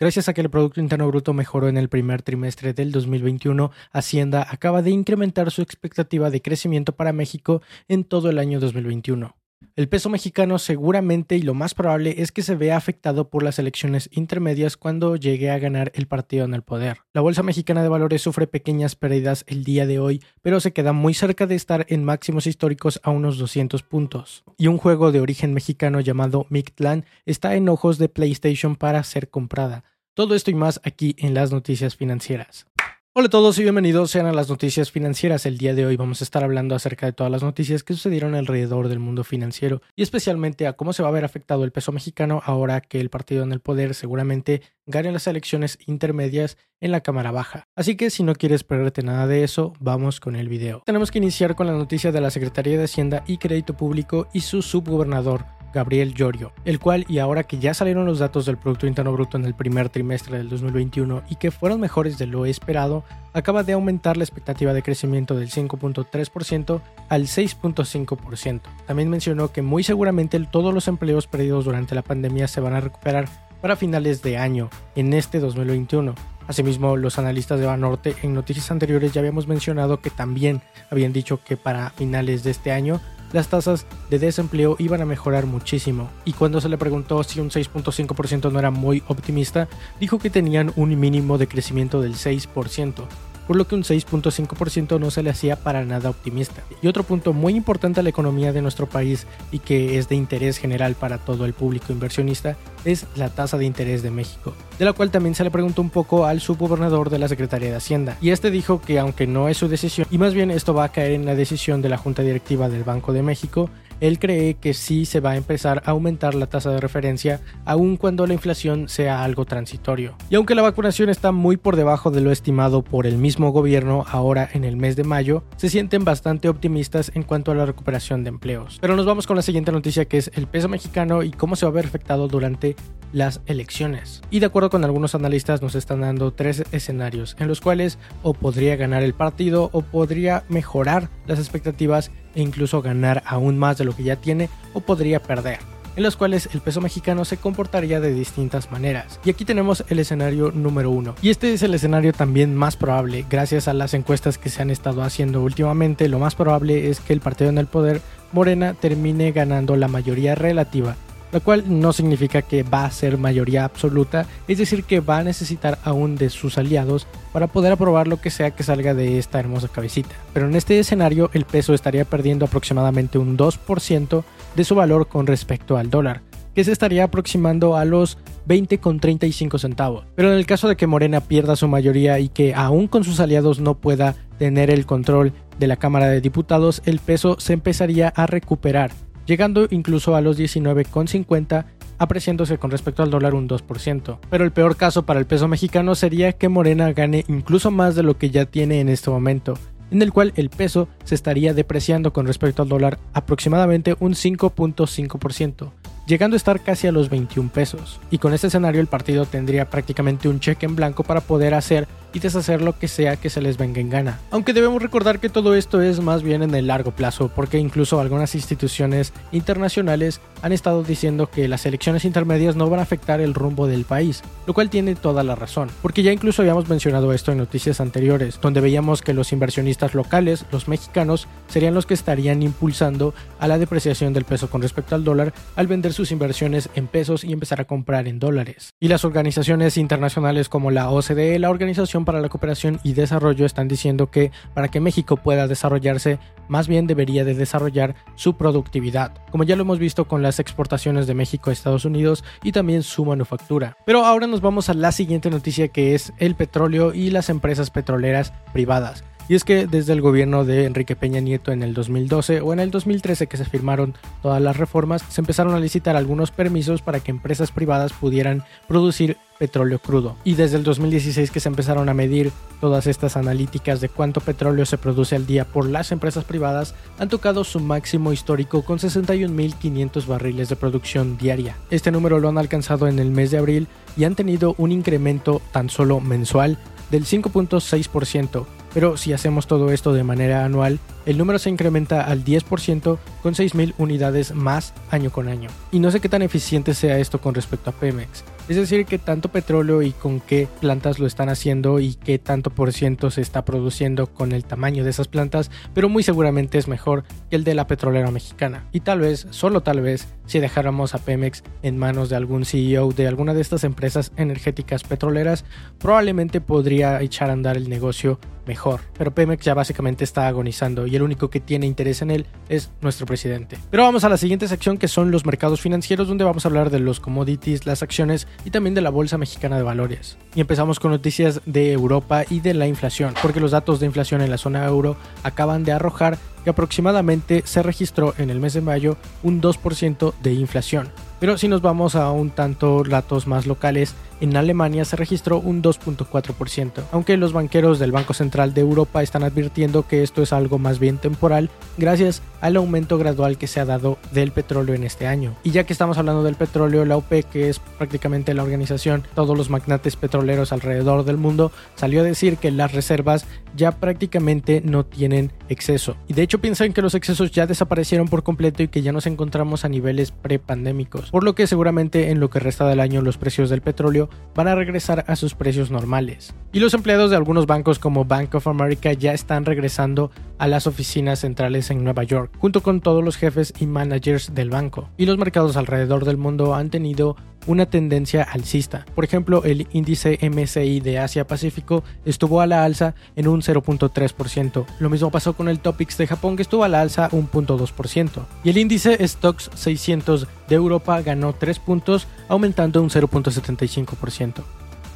Gracias a que el Producto Interno Bruto mejoró en el primer trimestre del 2021, Hacienda acaba de incrementar su expectativa de crecimiento para México en todo el año 2021. El peso mexicano seguramente y lo más probable es que se vea afectado por las elecciones intermedias cuando llegue a ganar el partido en el poder. La Bolsa Mexicana de Valores sufre pequeñas pérdidas el día de hoy, pero se queda muy cerca de estar en máximos históricos a unos 200 puntos. Y un juego de origen mexicano llamado Mictlan está en ojos de PlayStation para ser comprada. Todo esto y más aquí en las noticias financieras. Hola a todos y bienvenidos sean a las noticias financieras. El día de hoy vamos a estar hablando acerca de todas las noticias que sucedieron alrededor del mundo financiero y especialmente a cómo se va a ver afectado el peso mexicano ahora que el partido en el poder seguramente gane las elecciones intermedias en la Cámara Baja. Así que si no quieres perderte nada de eso, vamos con el video. Tenemos que iniciar con la noticia de la Secretaría de Hacienda y Crédito Público y su subgobernador Gabriel Llorio, el cual, y ahora que ya salieron los datos del Producto Interno Bruto en el primer trimestre del 2021 y que fueron mejores de lo esperado, acaba de aumentar la expectativa de crecimiento del 5.3% al 6.5%. También mencionó que muy seguramente todos los empleos perdidos durante la pandemia se van a recuperar para finales de año, en este 2021. Asimismo, los analistas de Banorte en noticias anteriores ya habíamos mencionado que también habían dicho que para finales de este año las tasas de desempleo iban a mejorar muchísimo. Y cuando se le preguntó si un 6.5% no era muy optimista, dijo que tenían un mínimo de crecimiento del 6% por lo que un 6.5% no se le hacía para nada optimista. Y otro punto muy importante a la economía de nuestro país y que es de interés general para todo el público inversionista es la tasa de interés de México, de la cual también se le preguntó un poco al subgobernador de la Secretaría de Hacienda. Y este dijo que aunque no es su decisión, y más bien esto va a caer en la decisión de la Junta Directiva del Banco de México, él cree que sí se va a empezar a aumentar la tasa de referencia, aun cuando la inflación sea algo transitorio. Y aunque la vacunación está muy por debajo de lo estimado por el mismo gobierno ahora en el mes de mayo, se sienten bastante optimistas en cuanto a la recuperación de empleos. Pero nos vamos con la siguiente noticia que es el peso mexicano y cómo se va a ver afectado durante las elecciones. Y de acuerdo con algunos analistas nos están dando tres escenarios en los cuales o podría ganar el partido o podría mejorar las expectativas e incluso ganar aún más de lo que ya tiene o podría perder en los cuales el peso mexicano se comportaría de distintas maneras. Y aquí tenemos el escenario número uno. Y este es el escenario también más probable. Gracias a las encuestas que se han estado haciendo últimamente, lo más probable es que el partido en el poder, Morena, termine ganando la mayoría relativa lo cual no significa que va a ser mayoría absoluta, es decir, que va a necesitar aún de sus aliados para poder aprobar lo que sea que salga de esta hermosa cabecita. Pero en este escenario el peso estaría perdiendo aproximadamente un 2% de su valor con respecto al dólar, que se estaría aproximando a los 20,35 centavos. Pero en el caso de que Morena pierda su mayoría y que aún con sus aliados no pueda tener el control de la Cámara de Diputados, el peso se empezaría a recuperar llegando incluso a los 19,50 apreciándose con respecto al dólar un 2%. Pero el peor caso para el peso mexicano sería que Morena gane incluso más de lo que ya tiene en este momento, en el cual el peso se estaría depreciando con respecto al dólar aproximadamente un 5.5%, llegando a estar casi a los 21 pesos. Y con este escenario el partido tendría prácticamente un cheque en blanco para poder hacer y deshacer lo que sea que se les venga en gana. Aunque debemos recordar que todo esto es más bien en el largo plazo, porque incluso algunas instituciones internacionales han estado diciendo que las elecciones intermedias no van a afectar el rumbo del país, lo cual tiene toda la razón, porque ya incluso habíamos mencionado esto en noticias anteriores, donde veíamos que los inversionistas locales, los mexicanos, serían los que estarían impulsando a la depreciación del peso con respecto al dólar al vender sus inversiones en pesos y empezar a comprar en dólares. Y las organizaciones internacionales como la OCDE, la Organización para la Cooperación y Desarrollo están diciendo que para que México pueda desarrollarse, más bien debería de desarrollar su productividad, como ya lo hemos visto con las exportaciones de México a Estados Unidos y también su manufactura. Pero ahora nos vamos a la siguiente noticia que es el petróleo y las empresas petroleras privadas. Y es que desde el gobierno de Enrique Peña Nieto en el 2012 o en el 2013 que se firmaron todas las reformas, se empezaron a licitar algunos permisos para que empresas privadas pudieran producir petróleo crudo. Y desde el 2016 que se empezaron a medir todas estas analíticas de cuánto petróleo se produce al día por las empresas privadas, han tocado su máximo histórico con 61.500 barriles de producción diaria. Este número lo han alcanzado en el mes de abril y han tenido un incremento tan solo mensual del 5.6%, pero si hacemos todo esto de manera anual, el número se incrementa al 10% con 6.000 unidades más año con año. Y no sé qué tan eficiente sea esto con respecto a Pemex. Es decir, que tanto petróleo y con qué plantas lo están haciendo y qué tanto por ciento se está produciendo con el tamaño de esas plantas, pero muy seguramente es mejor que el de la petrolera mexicana. Y tal vez, solo tal vez, si dejáramos a Pemex en manos de algún CEO de alguna de estas empresas energéticas petroleras, probablemente podría echar a andar el negocio mejor. Pero Pemex ya básicamente está agonizando y el único que tiene interés en él es nuestro presidente. Pero vamos a la siguiente sección que son los mercados financieros donde vamos a hablar de los commodities, las acciones y también de la Bolsa Mexicana de Valores. Y empezamos con noticias de Europa y de la inflación, porque los datos de inflación en la zona euro acaban de arrojar que aproximadamente se registró en el mes de mayo un 2% de inflación. Pero si nos vamos a un tanto datos más locales, en Alemania se registró un 2.4%, aunque los banqueros del Banco Central de Europa están advirtiendo que esto es algo más bien temporal gracias al aumento gradual que se ha dado del petróleo en este año. Y ya que estamos hablando del petróleo, la OPEC, que es prácticamente la organización, todos los magnates petroleros alrededor del mundo, salió a decir que las reservas ya prácticamente no tienen exceso. Y de hecho piensan que los excesos ya desaparecieron por completo y que ya nos encontramos a niveles prepandémicos, por lo que seguramente en lo que resta del año los precios del petróleo van a regresar a sus precios normales. Y los empleados de algunos bancos como Bank of America ya están regresando a las oficinas centrales en Nueva York, junto con todos los jefes y managers del banco. Y los mercados alrededor del mundo han tenido una tendencia alcista. Por ejemplo, el índice MSI de Asia-Pacífico estuvo a la alza en un 0.3%. Lo mismo pasó con el Topix de Japón que estuvo a la alza un 1.2%. Y el índice Stocks 600 de Europa ganó 3 puntos, aumentando un 0.75%.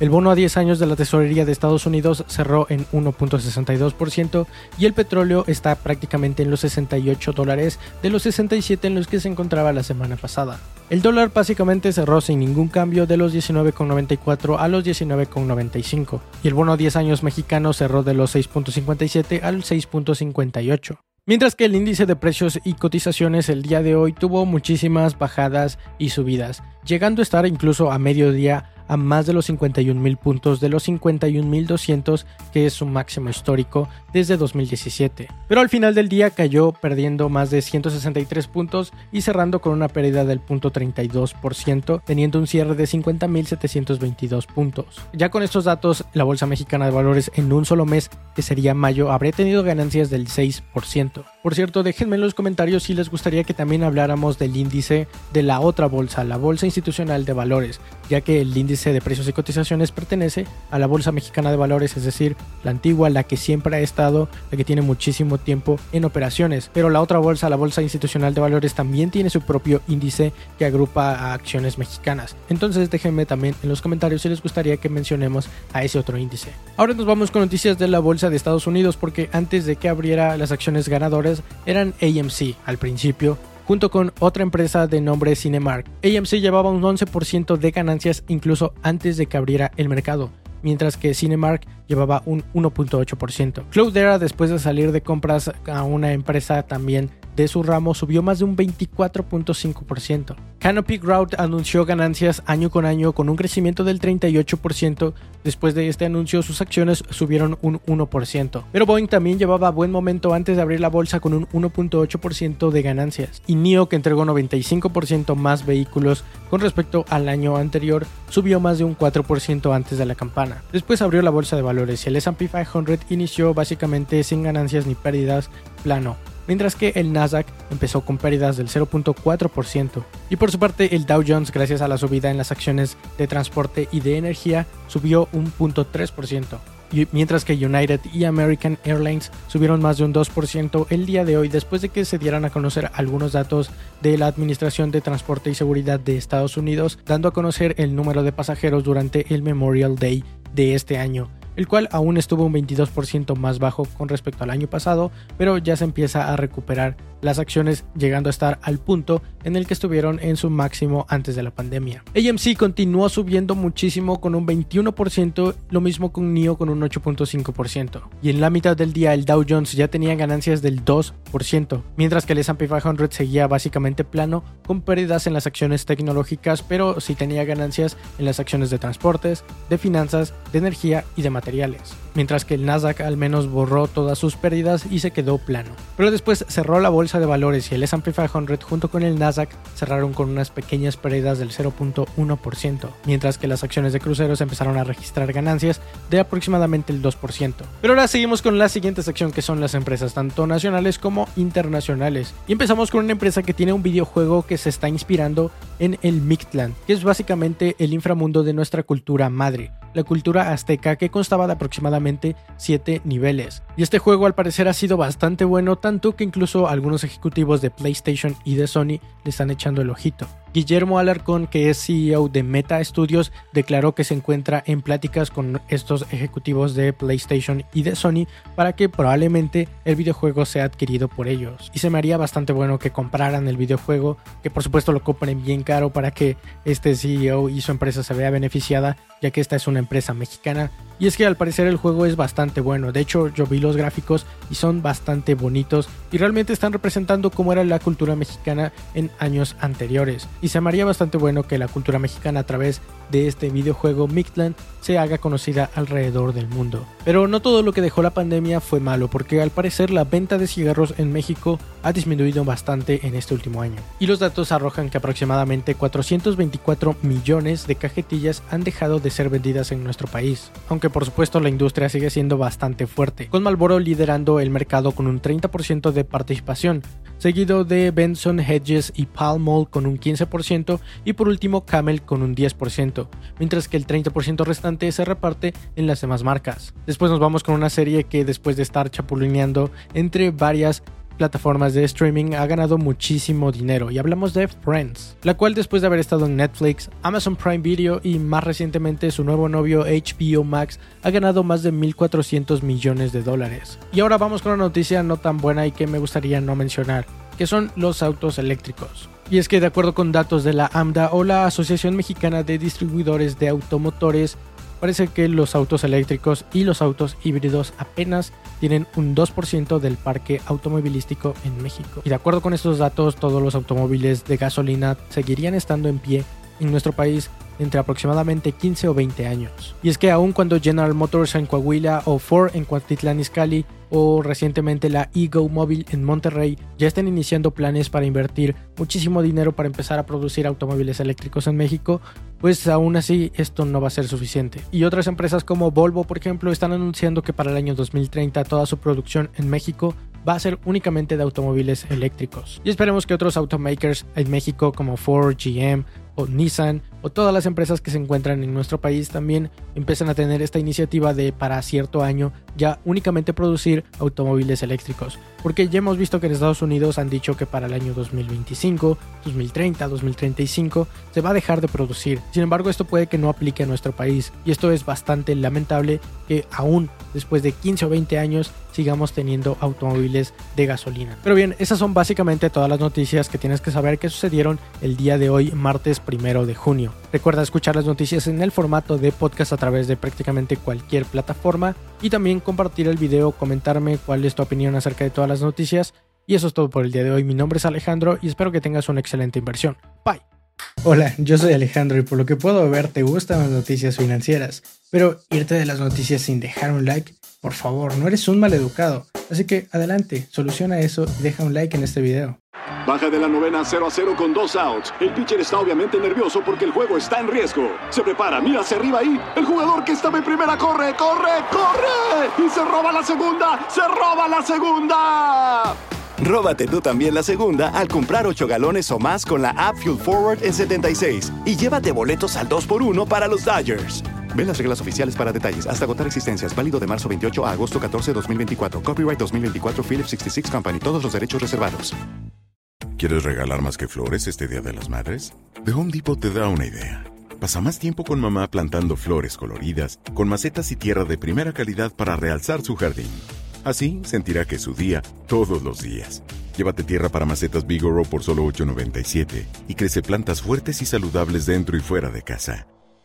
El bono a 10 años de la tesorería de Estados Unidos cerró en 1.62% y el petróleo está prácticamente en los 68 dólares de los 67 en los que se encontraba la semana pasada. El dólar básicamente cerró sin ningún cambio de los 19,94 a los 19,95 y el bono a 10 años mexicano cerró de los 6.57 al 6.58. Mientras que el índice de precios y cotizaciones el día de hoy tuvo muchísimas bajadas y subidas, llegando a estar incluso a mediodía a más de los 51 mil puntos de los 51.200 que es su máximo histórico desde 2017. Pero al final del día cayó perdiendo más de 163 puntos y cerrando con una pérdida del punto 32%, teniendo un cierre de 50.722 puntos. Ya con estos datos, la Bolsa Mexicana de Valores en un solo mes, que sería mayo, habría tenido ganancias del 6%. Por cierto, déjenme en los comentarios si les gustaría que también habláramos del índice de la otra bolsa, la Bolsa Institucional de Valores, ya que el índice de precios y cotizaciones pertenece a la Bolsa Mexicana de Valores, es decir, la antigua, la que siempre ha estado, la que tiene muchísimo tiempo en operaciones. Pero la otra bolsa, la Bolsa Institucional de Valores, también tiene su propio índice que agrupa a acciones mexicanas. Entonces déjenme también en los comentarios si les gustaría que mencionemos a ese otro índice. Ahora nos vamos con noticias de la Bolsa de Estados Unidos porque antes de que abriera las acciones ganadoras eran AMC al principio junto con otra empresa de nombre Cinemark. AMC llevaba un 11% de ganancias incluso antes de que abriera el mercado, mientras que Cinemark llevaba un 1.8%. Cloudera, después de salir de compras a una empresa también de su ramo subió más de un 24.5%. Canopy Growth anunció ganancias año con año con un crecimiento del 38%. Después de este anuncio, sus acciones subieron un 1%. Pero Boeing también llevaba buen momento antes de abrir la bolsa con un 1.8% de ganancias. Y NIO, que entregó 95% más vehículos con respecto al año anterior, subió más de un 4% antes de la campana. Después abrió la bolsa de valores y el S&P 500 inició básicamente sin ganancias ni pérdidas, plano mientras que el Nasdaq empezó con pérdidas del 0.4%. Y por su parte, el Dow Jones, gracias a la subida en las acciones de transporte y de energía, subió un 0.3%. Mientras que United y American Airlines subieron más de un 2% el día de hoy después de que se dieran a conocer algunos datos de la Administración de Transporte y Seguridad de Estados Unidos, dando a conocer el número de pasajeros durante el Memorial Day de este año el cual aún estuvo un 22% más bajo con respecto al año pasado, pero ya se empieza a recuperar las acciones llegando a estar al punto en el que estuvieron en su máximo antes de la pandemia. AMC continuó subiendo muchísimo con un 21%, lo mismo con NIO con un 8.5%. Y en la mitad del día el Dow Jones ya tenía ganancias del 2%, mientras que el S&P 500 seguía básicamente plano con pérdidas en las acciones tecnológicas, pero sí tenía ganancias en las acciones de transportes, de finanzas, de energía y de materiales. Mientras que el Nasdaq al menos borró todas sus pérdidas y se quedó plano. Pero después cerró la bolsa de valores y el S&P 500 junto con el Nasdaq cerraron con unas pequeñas pérdidas del 0.1%, mientras que las acciones de cruceros empezaron a registrar ganancias de aproximadamente el 2%. Pero ahora seguimos con la siguiente sección que son las empresas tanto nacionales como internacionales. Y empezamos con una empresa que tiene un videojuego que se está inspirando en el Mictlan, que es básicamente el inframundo de nuestra cultura madre, la cultura azteca que constaba de aproximadamente 7 niveles. Y este juego al parecer ha sido bastante bueno, tanto que incluso algunos ejecutivos de PlayStation y de Sony le están echando el ojito. Guillermo Alarcón, que es CEO de Meta Studios, declaró que se encuentra en pláticas con estos ejecutivos de PlayStation y de Sony para que probablemente el videojuego sea adquirido por ellos. Y se me haría bastante bueno que compraran el videojuego, que por supuesto lo compren bien caro para que este CEO y su empresa se vea beneficiada, ya que esta es una empresa mexicana y es que al parecer el juego es bastante bueno. De hecho, yo vi los gráficos y son bastante bonitos y realmente están representando cómo era la cultura mexicana en años anteriores. Y se me bastante bueno que la cultura mexicana a través de este videojuego Mictland se haga conocida alrededor del mundo. Pero no todo lo que dejó la pandemia fue malo, porque al parecer la venta de cigarros en México ha disminuido bastante en este último año. Y los datos arrojan que aproximadamente 424 millones de cajetillas han dejado de ser vendidas en nuestro país, aunque por supuesto la industria sigue siendo bastante fuerte, con Malboro liderando el mercado con un 30% de participación, seguido de Benson Hedges y Pall Mall con un 15% y por último Camel con un 10%, mientras que el 30% restante se reparte en las demás marcas. Después nos vamos con una serie que después de estar chapulineando entre varias plataformas de streaming ha ganado muchísimo dinero y hablamos de Friends, la cual después de haber estado en Netflix, Amazon Prime Video y más recientemente su nuevo novio HBO Max ha ganado más de 1.400 millones de dólares. Y ahora vamos con una noticia no tan buena y que me gustaría no mencionar, que son los autos eléctricos. Y es que de acuerdo con datos de la AMDA o la Asociación Mexicana de Distribuidores de Automotores, parece que los autos eléctricos y los autos híbridos apenas tienen un 2% del parque automovilístico en México. Y de acuerdo con estos datos, todos los automóviles de gasolina seguirían estando en pie en nuestro país entre aproximadamente 15 o 20 años. Y es que aun cuando General Motors en Coahuila o Ford en Cuautitlán Izcalli o recientemente la Ego Móvil en Monterrey ya están iniciando planes para invertir muchísimo dinero para empezar a producir automóviles eléctricos en México, pues aún así esto no va a ser suficiente. Y otras empresas como Volvo, por ejemplo, están anunciando que para el año 2030 toda su producción en México va a ser únicamente de automóviles eléctricos. Y esperemos que otros automakers en México como Ford, GM o Nissan o todas las empresas que se encuentran en nuestro país también empiezan a tener esta iniciativa de para cierto año ya únicamente producir automóviles eléctricos. Porque ya hemos visto que en Estados Unidos han dicho que para el año 2025, 2030, 2035 se va a dejar de producir. Sin embargo, esto puede que no aplique a nuestro país y esto es bastante lamentable que aún después de 15 o 20 años sigamos teniendo automóviles de gasolina. Pero bien, esas son básicamente todas las noticias que tienes que saber que sucedieron el día de hoy, martes primero de junio. Recuerda escuchar las noticias en el formato de podcast a través de prácticamente cualquier plataforma y también compartir el video, comentarme cuál es tu opinión acerca de todas las noticias. Y eso es todo por el día de hoy. Mi nombre es Alejandro y espero que tengas una excelente inversión. Bye. Hola, yo soy Alejandro y por lo que puedo ver te gustan las noticias financieras, pero irte de las noticias sin dejar un like, por favor, no eres un maleducado. Así que adelante, soluciona eso y deja un like en este video. Baja de la novena 0 a 0 con dos outs. El pitcher está obviamente nervioso porque el juego está en riesgo. Se prepara, mira hacia arriba ahí. El jugador que estaba en primera corre, corre, corre. Y se roba la segunda, se roba la segunda. Róbate tú también la segunda al comprar 8 galones o más con la app Fuel Forward en 76 y llévate boletos al 2x1 para los Dodgers. Ve las reglas oficiales para detalles. Hasta agotar existencias. Válido de marzo 28 a agosto 14, 2024. Copyright 2024 Philips 66 Company. Todos los derechos reservados. ¿Quieres regalar más que flores este Día de las Madres? The Home Depot te da una idea. Pasa más tiempo con mamá plantando flores coloridas, con macetas y tierra de primera calidad para realzar su jardín. Así sentirá que es su día todos los días. Llévate tierra para macetas Bigoro por solo $8.97 y crece plantas fuertes y saludables dentro y fuera de casa.